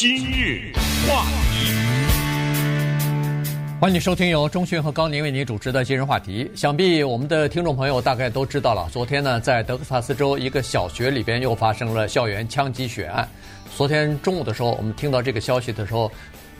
今日话题，欢迎收听由钟迅和高宁为您主持的今日话题。想必我们的听众朋友大概都知道了，昨天呢，在德克萨斯州一个小学里边又发生了校园枪击血案。昨天中午的时候，我们听到这个消息的时候，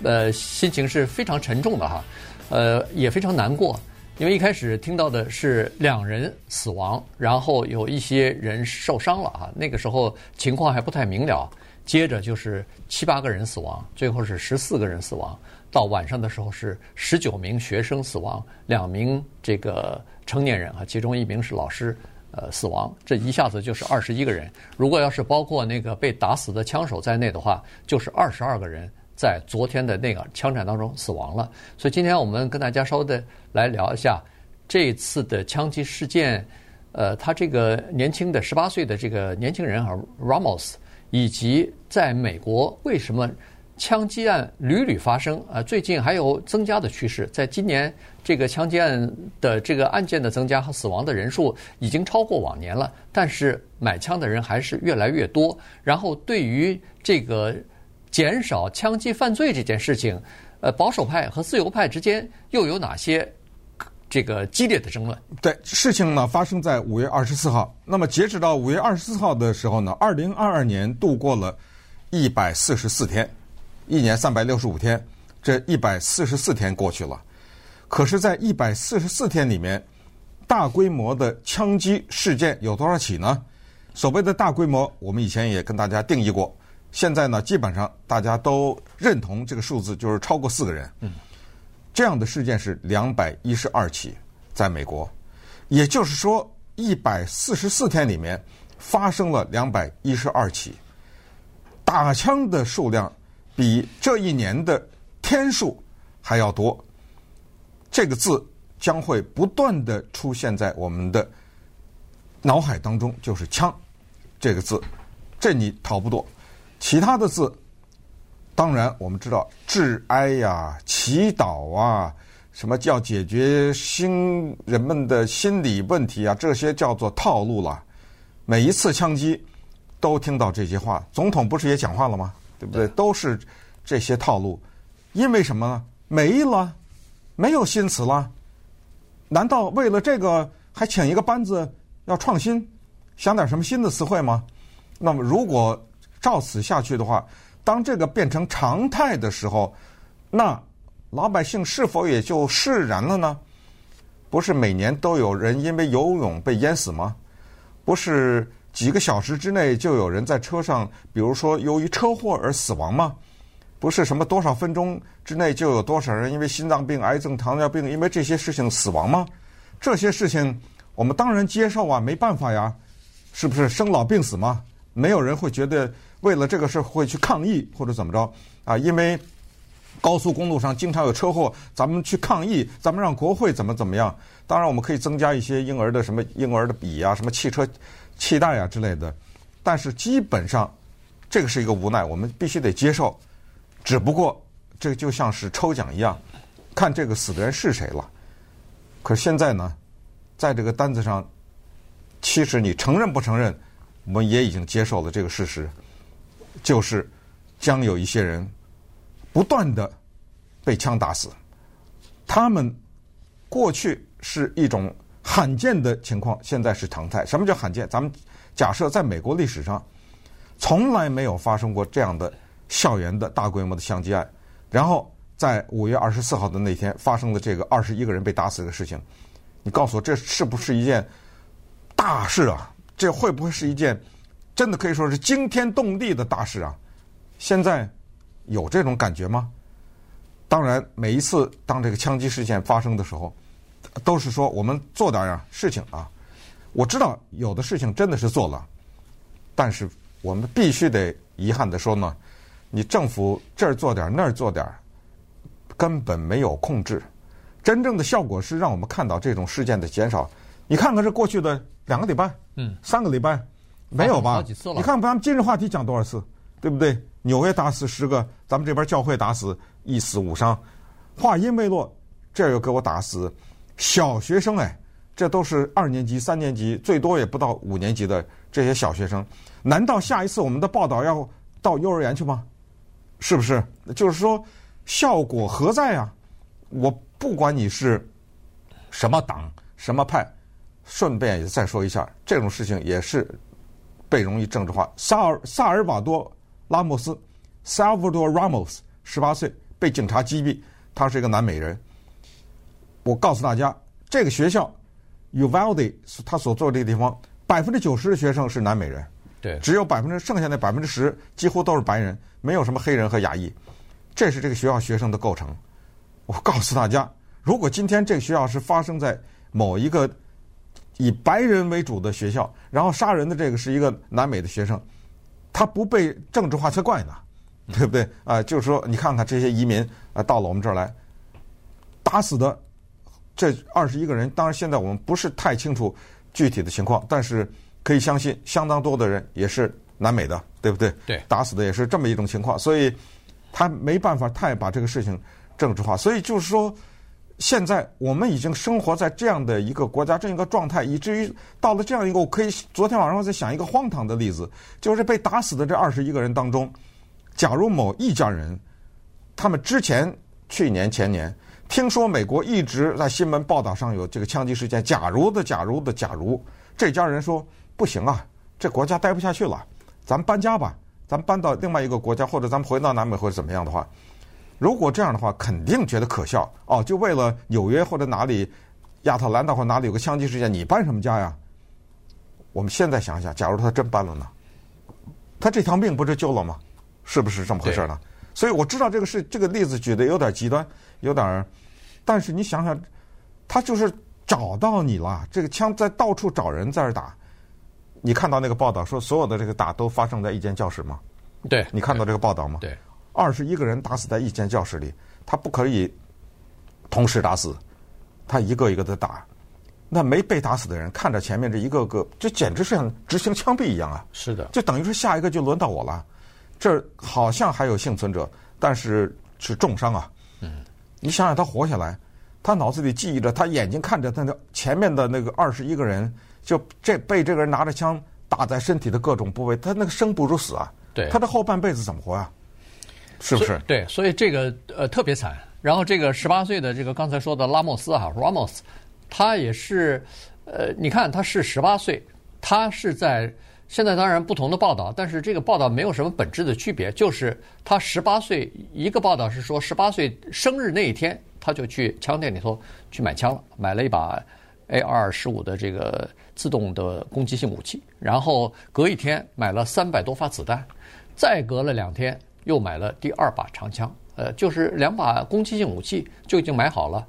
呃，心情是非常沉重的哈，呃，也非常难过。因为一开始听到的是两人死亡，然后有一些人受伤了啊，那个时候情况还不太明了。接着就是七八个人死亡，最后是十四个人死亡。到晚上的时候是十九名学生死亡，两名这个成年人啊，其中一名是老师，呃，死亡。这一下子就是二十一个人。如果要是包括那个被打死的枪手在内的话，就是二十二个人。在昨天的那个枪战当中死亡了，所以今天我们跟大家稍微的来聊一下这次的枪击事件。呃，他这个年轻的十八岁的这个年轻人啊，Ramos，以及在美国为什么枪击案屡屡发生啊？最近还有增加的趋势，在今年这个枪击案的这个案件的增加和死亡的人数已经超过往年了，但是买枪的人还是越来越多。然后对于这个。减少枪击犯罪这件事情，呃，保守派和自由派之间又有哪些这个激烈的争论？对，事情呢发生在五月二十四号。那么截止到五月二十四号的时候呢，二零二二年度过了一百四十四天，一年三百六十五天，这一百四十四天过去了。可是，在一百四十四天里面，大规模的枪击事件有多少起呢？所谓的大规模，我们以前也跟大家定义过。现在呢，基本上大家都认同这个数字，就是超过四个人。嗯，这样的事件是两百一十二起，在美国，也就是说，一百四十四天里面发生了两百一十二起，打枪的数量比这一年的天数还要多。这个字将会不断的出现在我们的脑海当中，就是“枪”这个字，这你逃不脱。其他的字，当然我们知道，致哀呀、祈祷啊，什么叫解决心人们的心理问题啊？这些叫做套路了。每一次枪击都听到这些话，总统不是也讲话了吗？对不对？都是这些套路。因为什么呢？没了，没有新词了。难道为了这个还请一个班子要创新，想点什么新的词汇吗？那么如果照此下去的话，当这个变成常态的时候，那老百姓是否也就释然了呢？不是每年都有人因为游泳被淹死吗？不是几个小时之内就有人在车上，比如说由于车祸而死亡吗？不是什么多少分钟之内就有多少人因为心脏病、癌症、糖尿病，因为这些事情死亡吗？这些事情我们当然接受啊，没办法呀，是不是生老病死吗？没有人会觉得。为了这个事会去抗议或者怎么着啊？因为高速公路上经常有车祸，咱们去抗议，咱们让国会怎么怎么样？当然，我们可以增加一些婴儿的什么婴儿的笔啊，什么汽车气袋啊之类的。但是基本上，这个是一个无奈，我们必须得接受。只不过这就像是抽奖一样，看这个死的人是谁了。可是现在呢，在这个单子上，其实你承认不承认，我们也已经接受了这个事实。就是将有一些人不断的被枪打死，他们过去是一种罕见的情况，现在是常态。什么叫罕见？咱们假设在美国历史上从来没有发生过这样的校园的大规模的枪击案，然后在五月二十四号的那天发生了这个二十一个人被打死的事情，你告诉我这是不是一件大事啊？这会不会是一件？真的可以说是惊天动地的大事啊！现在有这种感觉吗？当然，每一次当这个枪击事件发生的时候，都是说我们做点呀事情啊。我知道有的事情真的是做了，但是我们必须得遗憾的说呢，你政府这儿做点那儿做点，根本没有控制。真正的效果是让我们看到这种事件的减少。你看看这过去的两个礼拜，嗯，三个礼拜。没有吧？你看，咱们今日话题讲多少次，对不对？纽约打死十个，咱们这边教会打死一死五伤，话音未落，这又给我打死小学生哎，这都是二年级、三年级，最多也不到五年级的这些小学生，难道下一次我们的报道要到幼儿园去吗？是不是？就是说，效果何在啊？我不管你是什么党、什么派，顺便也再说一下，这种事情也是被容易政治化。萨尔萨尔瓦多拉莫斯 （Salvador Ramos） 十八岁被警察击毙，他是一个南美人。我告诉大家，这个学校 Uvalde 他所做的这个地方，百分之九十的学生是南美人。对，只有百分之剩下的百分之十几乎都是白人，没有什么黑人和亚裔，这是这个学校学生的构成。我告诉大家，如果今天这个学校是发生在某一个以白人为主的学校，然后杀人的这个是一个南美的学生，他不被政治化才怪呢，对不对？啊、呃，就是说，你看看这些移民啊，到了我们这儿来，打死的这二十一个人，当然现在我们不是太清楚具体的情况，但是。可以相信，相当多的人也是南美的，对不对？对，打死的也是这么一种情况，所以他没办法太把这个事情政治化。所以就是说，现在我们已经生活在这样的一个国家这样一个状态，以至于到了这样一个，我可以昨天晚上我在想一个荒唐的例子，就是被打死的这二十一个人当中，假如某一家人，他们之前去年前年听说美国一直在新闻报道上有这个枪击事件，假如的假如的假如，这家人说。不行啊，这国家待不下去了，咱们搬家吧，咱们搬到另外一个国家，或者咱们回到南美或者怎么样的话，如果这样的话，肯定觉得可笑哦。就为了纽约或者哪里亚特兰大或哪里有个枪击事件，你搬什么家呀？我们现在想想，假如他真搬了呢？他这条命不是救了吗？是不是这么回事呢？所以我知道这个事这个例子举的有点极端，有点，但是你想想，他就是找到你了，这个枪在到处找人在这打。你看到那个报道说，所有的这个打都发生在一间教室吗？对，你看到这个报道吗？对，二十一个人打死在一间教室里，他不可以同时打死，他一个一个的打。那没被打死的人看着前面这一个个，这简直是像执行枪毙一样啊！是的，就等于说下一个就轮到我了。这好像还有幸存者，但是是重伤啊。嗯，你想想他活下来，他脑子里记忆着，他眼睛看着他那前面的那个二十一个人。就这被这个人拿着枪打在身体的各种部位，他那个生不如死啊！对，他的后半辈子怎么活啊？是不是？对，所以这个呃特别惨。然后这个十八岁的这个刚才说的拉莫斯哈 Ramos，他也是呃，你看他是十八岁，他是在现在当然不同的报道，但是这个报道没有什么本质的区别，就是他十八岁，一个报道是说十八岁生日那一天他就去枪店里头去买枪了，买了一把 AR 十五的这个。自动的攻击性武器，然后隔一天买了三百多发子弹，再隔了两天又买了第二把长枪，呃，就是两把攻击性武器就已经买好了。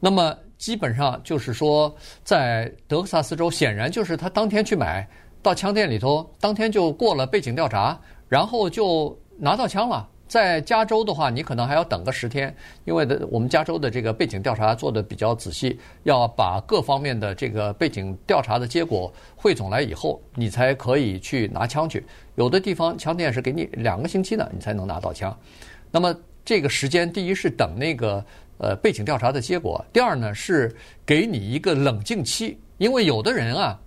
那么基本上就是说，在德克萨斯州，显然就是他当天去买，到枪店里头，当天就过了背景调查，然后就拿到枪了。在加州的话，你可能还要等个十天，因为的我们加州的这个背景调查做得比较仔细，要把各方面的这个背景调查的结果汇总来以后，你才可以去拿枪去。有的地方枪店是给你两个星期呢，你才能拿到枪。那么这个时间，第一是等那个呃背景调查的结果，第二呢是给你一个冷静期，因为有的人啊。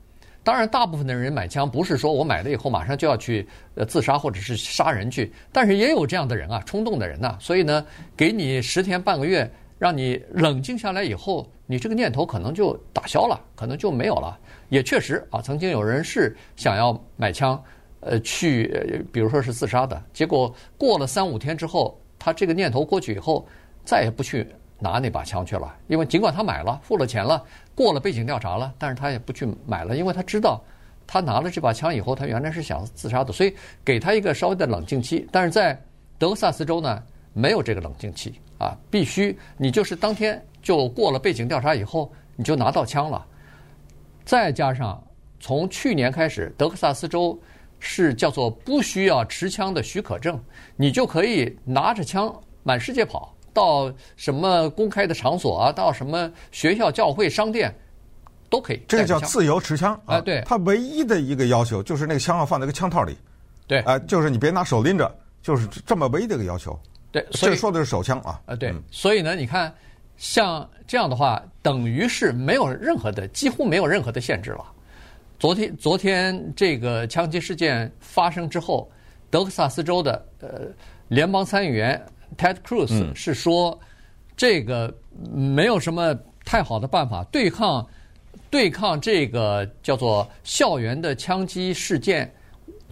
当然，大部分的人买枪不是说我买了以后马上就要去呃自杀或者是杀人去，但是也有这样的人啊，冲动的人呐。所以呢，给你十天半个月，让你冷静下来以后，你这个念头可能就打消了，可能就没有了。也确实啊，曾经有人是想要买枪，呃，去比如说是自杀的，结果过了三五天之后，他这个念头过去以后，再也不去拿那把枪去了，因为尽管他买了，付了钱了。过了背景调查了，但是他也不去买了，因为他知道，他拿了这把枪以后，他原来是想自杀的，所以给他一个稍微的冷静期。但是在德克萨斯州呢，没有这个冷静期啊，必须你就是当天就过了背景调查以后，你就拿到枪了。再加上从去年开始，德克萨斯州是叫做不需要持枪的许可证，你就可以拿着枪满世界跑。到什么公开的场所啊？到什么学校、教会、商店，都可以。这个叫自由持枪啊！对，他唯一的一个要求就是那个枪要放在一个枪套里。对，啊，就是你别拿手拎着，就是这么唯一的一个要求。对，所以这说的是手枪啊。啊，对。所以呢，你看，像这样的话，等于是没有任何的，几乎没有任何的限制了。昨天，昨天这个枪击事件发生之后，德克萨斯州的呃。联邦参议员 Ted Cruz 是说，这个没有什么太好的办法对抗对抗这个叫做校园的枪击事件，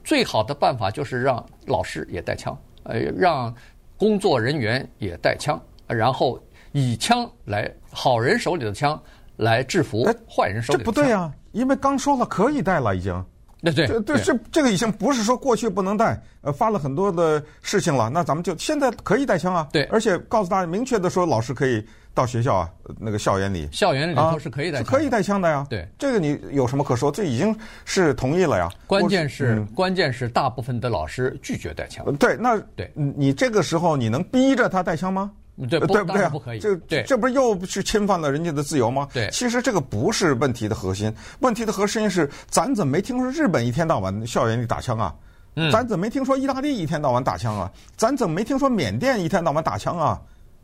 最好的办法就是让老师也带枪，呃，让工作人员也带枪，然后以枪来好人手里的枪来制服坏人手里的枪。这不对啊，因为刚说了可以带了，已经。对对对，这这这个已经不是说过去不能带，呃，发了很多的事情了，那咱们就现在可以带枪啊。对，而且告诉大家，明确的说，老师可以到学校啊，那个校园里，校园里头是可以带枪，可以带枪的呀。对，这个你有什么可说？这已经是同意了呀。关键是关键是大部分的老师拒绝带枪。对，那对，你这个时候你能逼着他带枪吗？对，对不对？不可以。这对，这不是又去侵犯了人家的自由吗？对，其实这个不是问题的核心，问题的核心是咱怎么没听说日本一天到晚校园里打枪啊？嗯，咱怎么没听说意大利一天到晚打枪啊？咱怎么没听说缅甸一天到晚打枪啊？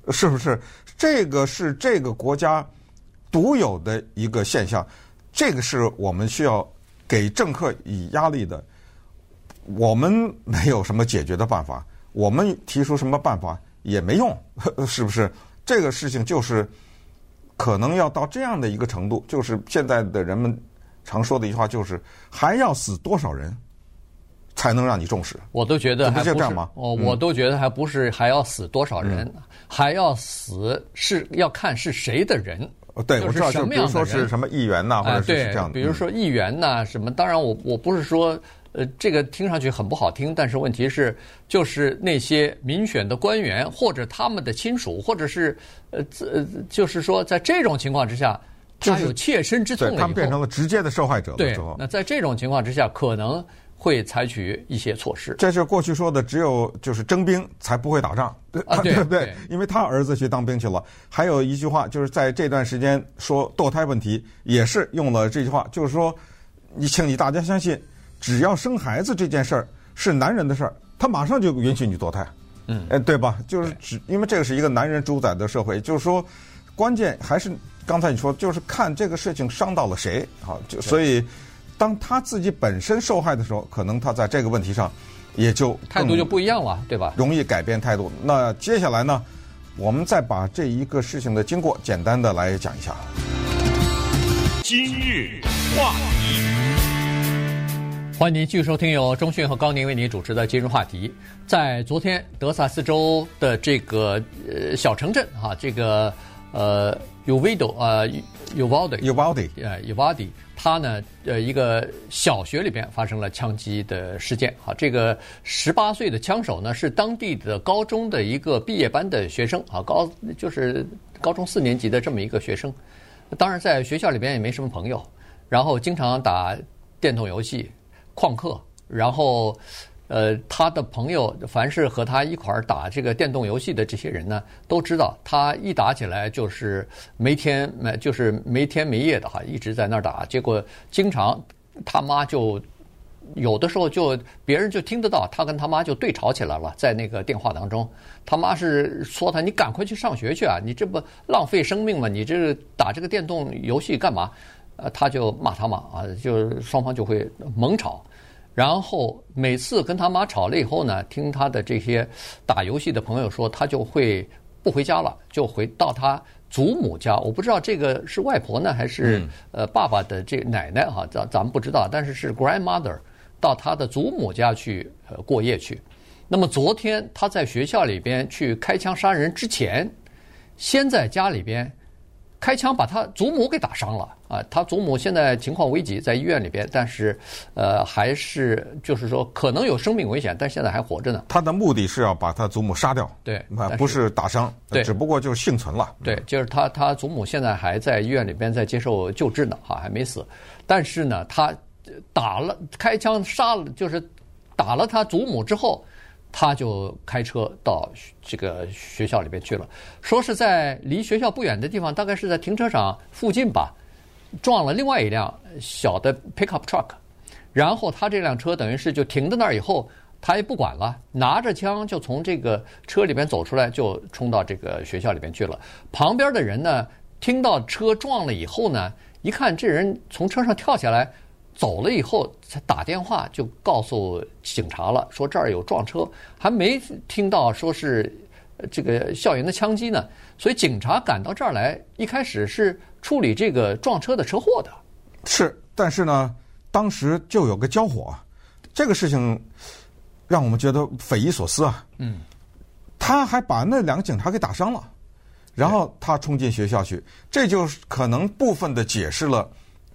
是不是？这个是这个国家独有的一个现象，这个是我们需要给政客以压力的。我们没有什么解决的办法，我们提出什么办法？也没用，是不是？这个事情就是可能要到这样的一个程度，就是现在的人们常说的一句话，就是还要死多少人才能让你重视？我都觉得还不是这样吗？哦，我都觉得还不是还要死多少人，嗯、还要死是要看是谁的人。对，我知道，比如说是什么议员呐、啊，或者是这样的。啊、比如说议员呐、啊，什么？当然我，我我不是说。呃，这个听上去很不好听，但是问题是，就是那些民选的官员或者他们的亲属，或者是呃呃，就是说，在这种情况之下，他有切身之痛他们变成了直接的受害者对，那在这种情况之下，可能会采取一些措施。这是过去说的，只有就是征兵才不会打仗，啊、对对，对？因为他儿子去当兵去了。还有一句话，就是在这段时间说堕胎问题，也是用了这句话，就是说，你请你大家相信。只要生孩子这件事儿是男人的事儿，他马上就允许你堕胎，嗯，哎，对吧？就是只因为这个是一个男人主宰的社会，就是说，关键还是刚才你说，就是看这个事情伤到了谁，啊，就所以当他自己本身受害的时候，可能他在这个问题上也就态度就不一样了，对吧？容易改变态度。那接下来呢，我们再把这一个事情的经过简单的来讲一下。今日话题。欢迎您继续收听由中讯和高宁为您主持的今日话题。在昨天，德萨斯州的这个呃小城镇哈，这个呃 Uvalde 呃 Uvalde Uvalde 呃 Uvalde，它呢呃一个小学里边发生了枪击的事件。哈，这个十八岁的枪手呢是当地的高中的一个毕业班的学生啊，高就是高中四年级的这么一个学生。当然，在学校里边也没什么朋友，然后经常打电动游戏。旷课，然后，呃，他的朋友，凡是和他一块儿打这个电动游戏的这些人呢，都知道他一打起来就是没天没就是没天没夜的哈，一直在那儿打。结果经常他妈就有的时候就别人就听得到他跟他妈就对吵起来了，在那个电话当中，他妈是说他，你赶快去上学去啊，你这不浪费生命吗？你这打这个电动游戏干嘛？呃，他就骂他妈啊，就双方就会猛吵。然后每次跟他妈吵了以后呢，听他的这些打游戏的朋友说，他就会不回家了，就回到他祖母家。我不知道这个是外婆呢，还是呃爸爸的这奶奶哈，咱咱们不知道，但是是 grandmother 到他的祖母家去呃过夜去。那么昨天他在学校里边去开枪杀人之前，先在家里边。开枪把他祖母给打伤了啊！他祖母现在情况危急，在医院里边，但是，呃，还是就是说可能有生命危险，但现在还活着呢。他的目的是要把他祖母杀掉，对，不是打伤，对，只不过就是幸存了。对，就是他他祖母现在还在医院里边在接受救治呢，哈，还没死。但是呢，他打了开枪杀了，就是打了他祖母之后。他就开车到这个学校里边去了，说是在离学校不远的地方，大概是在停车场附近吧，撞了另外一辆小的 pickup truck，然后他这辆车等于是就停在那儿以后，他也不管了，拿着枪就从这个车里边走出来，就冲到这个学校里边去了。旁边的人呢，听到车撞了以后呢，一看这人从车上跳下来。走了以后才打电话就告诉警察了，说这儿有撞车，还没听到说是这个校园的枪击呢。所以警察赶到这儿来，一开始是处理这个撞车的车祸的。是，但是呢，当时就有个交火，这个事情让我们觉得匪夷所思啊。嗯，他还把那两个警察给打伤了，然后他冲进学校去，这就是可能部分的解释了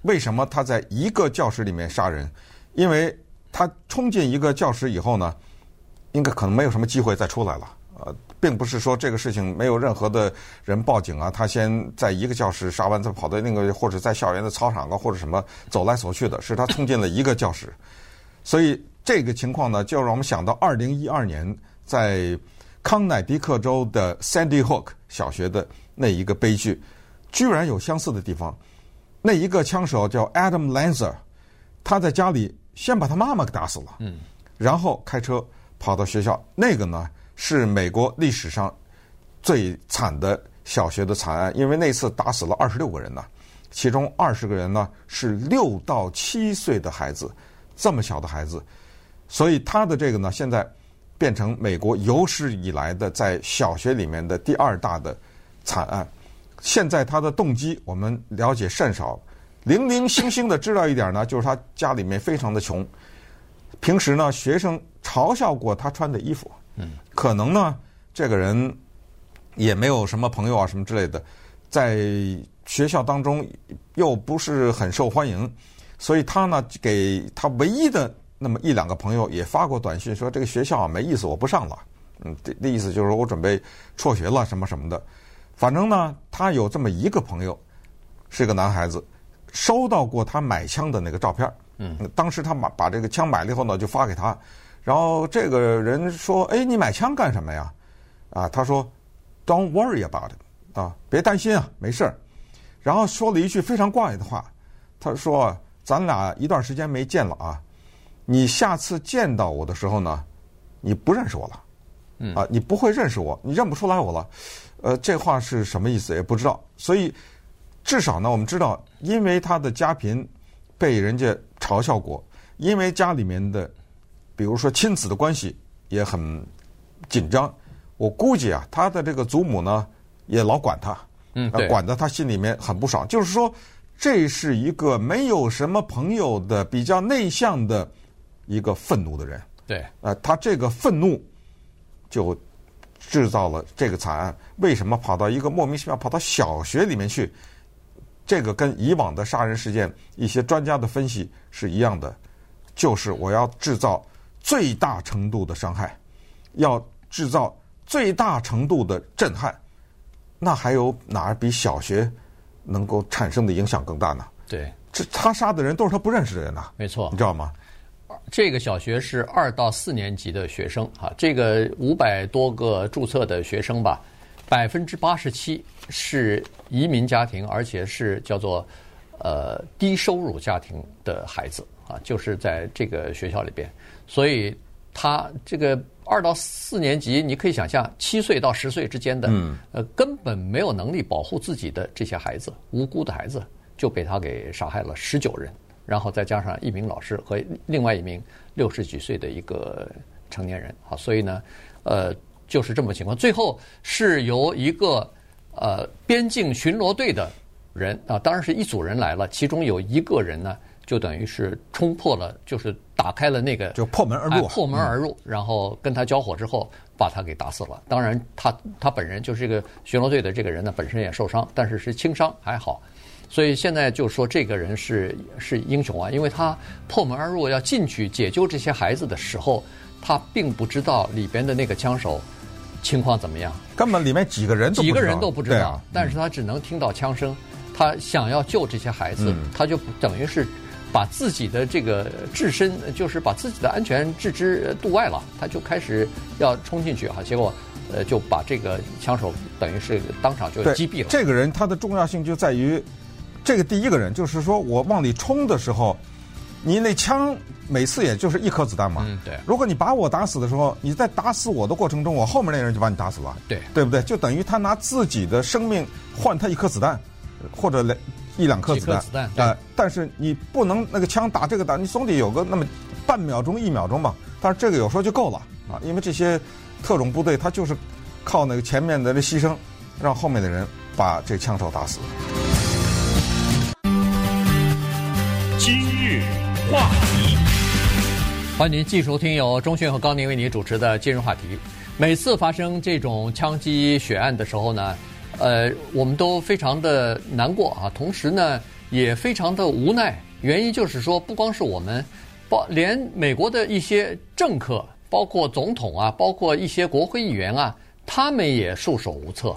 为什么他在一个教室里面杀人，因为他冲进一个教室以后呢，应该可能没有什么机会再出来了。呃，并不是说这个事情没有任何的人报警啊，他先在一个教室杀完，再跑到那个或者在校园的操场啊，或者什么走来走去的，是他冲进了一个教室。所以这个情况呢，就让我们想到二零一二年在康乃狄克州的 Sandy Hook 小学的那一个悲剧，居然有相似的地方。那一个枪手叫 Adam Lanza，他在家里先把他妈妈给打死了，嗯，然后开车跑到学校，那个呢，是美国历史上最惨的小学的惨案，因为那次打死了二十六个人呢，其中二十个人呢是六到七岁的孩子，这么小的孩子，所以他的这个呢，现在变成美国有史以来的在小学里面的第二大的惨案。现在他的动机我们了解甚少，零零星星的知道一点呢，就是他家里面非常的穷，平时呢学生嘲笑过他穿的衣服。嗯，可能呢，这个人也没有什么朋友啊，什么之类的，在学校当中又不是很受欢迎，所以他呢，给他唯一的那么一两个朋友也发过短信说：“这个学校啊没意思，我不上了。”嗯，这的意思就是说我准备辍学了，什么什么的。反正呢，他有这么一个朋友，是个男孩子，收到过他买枪的那个照片。嗯，当时他把把这个枪买了以后呢，就发给他。然后这个人说：“哎，你买枪干什么呀？”啊，他说：“Don't worry about it，啊，别担心啊，没事儿。”然后说了一句非常怪的话，他说：“咱俩一段时间没见了啊，你下次见到我的时候呢，你不认识我了，啊，你不会认识我，你认不出来我了。”呃，这话是什么意思也不知道。所以至少呢，我们知道，因为他的家贫被人家嘲笑过，因为家里面的。比如说亲子的关系也很紧张，我估计啊，他的这个祖母呢也老管他，嗯，管得他心里面很不爽。就是说，这是一个没有什么朋友的、比较内向的一个愤怒的人。对，呃，他这个愤怒就制造了这个惨案。为什么跑到一个莫名其妙跑到小学里面去？这个跟以往的杀人事件一些专家的分析是一样的，就是我要制造。最大程度的伤害，要制造最大程度的震撼，那还有哪儿比小学能够产生的影响更大呢？对，这他杀的人都是他不认识的人呐。没错，你知道吗？这个小学是二到四年级的学生啊，这个五百多个注册的学生吧，百分之八十七是移民家庭，而且是叫做呃低收入家庭的孩子啊，就是在这个学校里边。所以，他这个二到四年级，你可以想象，七岁到十岁之间的，呃，根本没有能力保护自己的这些孩子，无辜的孩子就被他给杀害了十九人，然后再加上一名老师和另外一名六十几岁的一个成年人，好，所以呢，呃，就是这么情况。最后是由一个呃边境巡逻队的人啊，当然是一组人来了，其中有一个人呢。就等于是冲破了，就是打开了那个，就破门而入，破门而入，然后跟他交火之后，把他给打死了。当然，他他本人就是这个巡逻队的这个人呢，本身也受伤，但是是轻伤，还好。所以现在就说这个人是是英雄啊，因为他破门而入要进去解救这些孩子的时候，他并不知道里边的那个枪手情况怎么样，根本里面几个人都几个人都不知道，但是他只能听到枪声，他想要救这些孩子，他就等于是。把自己的这个置身，就是把自己的安全置之度外了，他就开始要冲进去哈，结果，呃，就把这个枪手等于是当场就击毙了。这个人他的重要性就在于，这个第一个人就是说我往里冲的时候，你那枪每次也就是一颗子弹嘛。嗯，对。如果你把我打死的时候，你在打死我的过程中，我后面那人就把你打死了。对，对不对？就等于他拿自己的生命换他一颗子弹，或者两一两颗子弹，子弹呃，但是你不能那个枪打这个打，你总得有个那么半秒钟一秒钟吧。但是这个有时候就够了啊，因为这些特种部队他就是靠那个前面的这牺牲，让后面的人把这枪手打死。话题，欢迎您继续收听由钟迅和高宁为您主持的今日话题。每次发生这种枪击血案的时候呢，呃，我们都非常的难过啊，同时呢，也非常的无奈。原因就是说，不光是我们，包连美国的一些政客，包括总统啊，包括一些国会议员啊，他们也束手无策。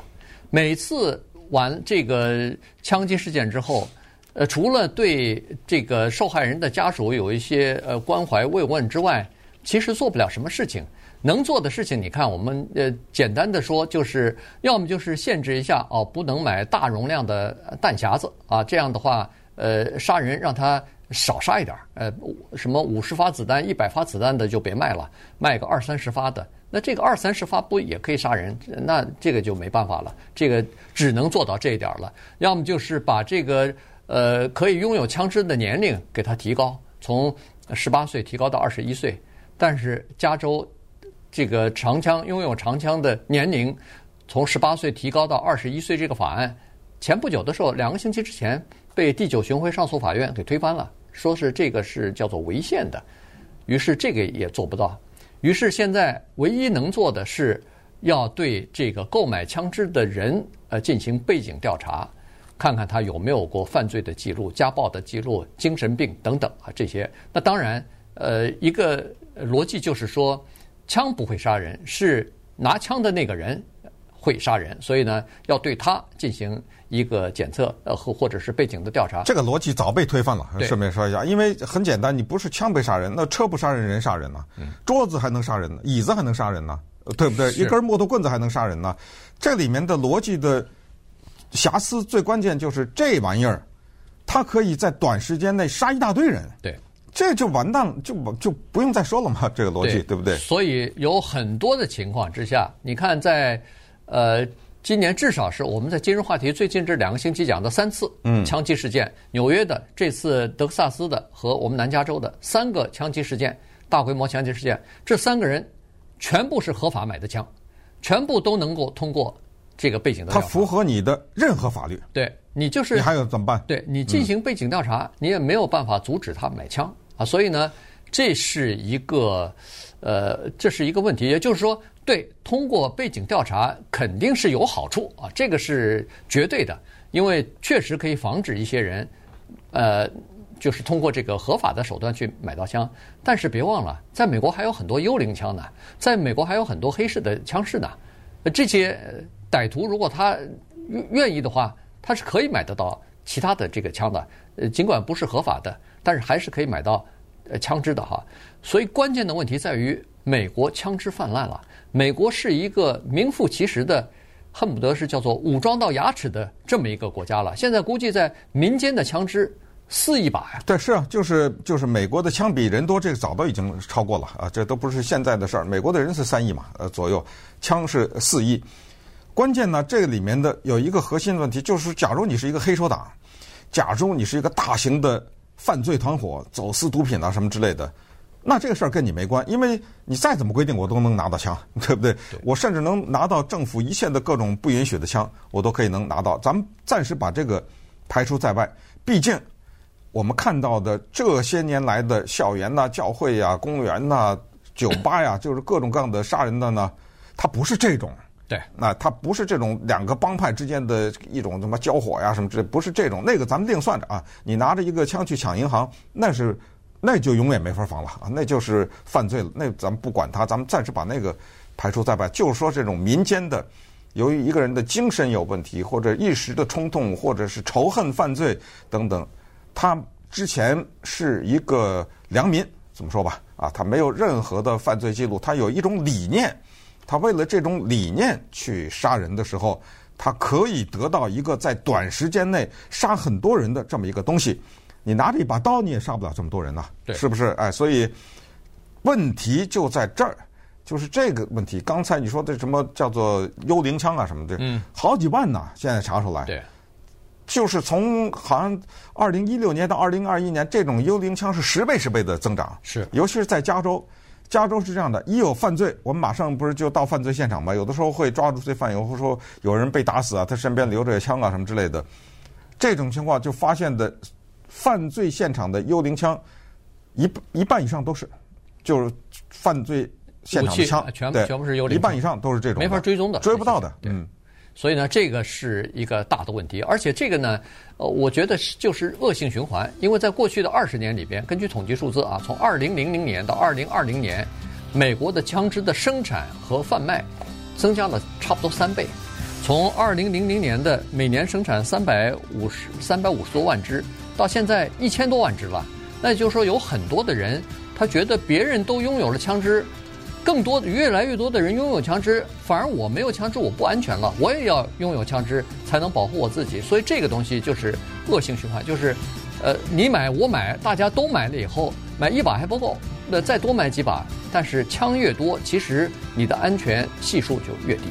每次完这个枪击事件之后，呃，除了对这个受害人的家属有一些呃关怀慰问之外，其实做不了什么事情。能做的事情，你看，我们呃简单的说，就是要么就是限制一下哦，不能买大容量的弹匣子啊，这样的话，呃，杀人让他少杀一点，呃，什么五十发子弹、一百发子弹的就别卖了，卖个二三十发的，那这个二三十发不也可以杀人？那这个就没办法了，这个只能做到这一点了。要么就是把这个呃可以拥有枪支的年龄给他提高，从十八岁提高到二十一岁，但是加州。这个长枪拥有长枪的年龄从十八岁提高到二十一岁，这个法案前不久的时候，两个星期之前被第九巡回上诉法院给推翻了，说是这个是叫做违宪的，于是这个也做不到，于是现在唯一能做的是要对这个购买枪支的人呃进行背景调查，看看他有没有过犯罪的记录、家暴的记录、精神病等等啊这些。那当然，呃，一个逻辑就是说。枪不会杀人，是拿枪的那个人会杀人，所以呢，要对他进行一个检测，呃，或或者是背景的调查。这个逻辑早被推翻了。顺便说一下，因为很简单，你不是枪被杀人，那车不杀人，人杀人呢？桌子还能杀人呢？椅子还能杀人呢？对不对？一根木头棍子还能杀人呢？这里面的逻辑的瑕疵，最关键就是这玩意儿，它可以在短时间内杀一大堆人。对。这就完蛋了，就就不用再说了嘛，这个逻辑对，对不对？所以有很多的情况之下，你看在呃今年至少是我们在今日话题最近这两个星期讲的三次嗯枪击事件，嗯、纽约的这次德克萨斯的和我们南加州的三个枪击事件，大规模枪击事件，这三个人全部是合法买的枪，全部都能够通过这个背景的调查，它符合你的任何法律，对你就是你还有怎么办？对你进行背景调查，嗯、你也没有办法阻止他买枪。啊，所以呢，这是一个，呃，这是一个问题。也就是说，对，通过背景调查肯定是有好处啊，这个是绝对的，因为确实可以防止一些人，呃，就是通过这个合法的手段去买到枪。但是别忘了，在美国还有很多幽灵枪呢，在美国还有很多黑市的枪市呢。这些歹徒如果他愿意的话，他是可以买得到其他的这个枪的，呃，尽管不是合法的。但是还是可以买到，呃，枪支的哈，所以关键的问题在于美国枪支泛滥了。美国是一个名副其实的，恨不得是叫做武装到牙齿的这么一个国家了。现在估计在民间的枪支四亿把呀。对，是啊，就是就是美国的枪比人多，这个早都已经超过了啊，这都不是现在的事儿。美国的人是三亿嘛，呃左右，枪是四亿。关键呢，这个里面的有一个核心问题，就是假如你是一个黑手党，假如你是一个大型的。犯罪团伙走私毒品啊，什么之类的，那这个事儿跟你没关，因为你再怎么规定，我都能拿到枪，对不对？对。我甚至能拿到政府一切的各种不允许的枪，我都可以能拿到。咱们暂时把这个排除在外。毕竟我们看到的这些年来的校园呐、教会呀、公园呐、酒吧呀，就是各种各样的杀人的呢，它不是这种。对，那他不是这种两个帮派之间的一种什么交火呀什么之类，不是这种，那个咱们另算着啊。你拿着一个枪去抢银行，那是那就永远没法防了啊，那就是犯罪了。那咱们不管他，咱们暂时把那个排除在外。就是说这种民间的，由于一个人的精神有问题，或者一时的冲动，或者是仇恨犯罪等等，他之前是一个良民，怎么说吧？啊，他没有任何的犯罪记录，他有一种理念。他为了这种理念去杀人的时候，他可以得到一个在短时间内杀很多人的这么一个东西。你拿着一把刀，你也杀不了这么多人呐，对，是不是？哎，所以问题就在这儿，就是这个问题。刚才你说的什么叫做幽灵枪啊什么的，嗯，好几万呐，现在查出来。对，就是从好像二零一六年到二零二一年，这种幽灵枪是十倍十倍的增长。是，尤其是在加州，加州是这样的：一有犯罪，我们马上不是就到犯罪现场吗？有的时候会抓住罪犯，有的时候有人被打死啊，他身边留着枪啊什么之类的。这种情况就发现的犯罪现场的幽灵枪，一一半以上都是，就是犯罪现场的枪，全部全部是幽灵枪，一半以上都是这种，没法追踪的，追不到的。嗯。所以呢，这个是一个大的问题，而且这个呢，呃，我觉得是就是恶性循环，因为在过去的二十年里边，根据统计数字啊，从二零零零年到二零二零年，美国的枪支的生产和贩卖增加了差不多三倍，从二零零零年的每年生产三百五十三百五十多万支，到现在一千多万支了。那也就是说，有很多的人他觉得别人都拥有了枪支。更多越来越多的人拥有枪支，反而我没有枪支，我不安全了。我也要拥有枪支，才能保护我自己。所以这个东西就是恶性循环，就是，呃，你买我买，大家都买了以后，买一把还不够，那再多买几把。但是枪越多，其实你的安全系数就越低。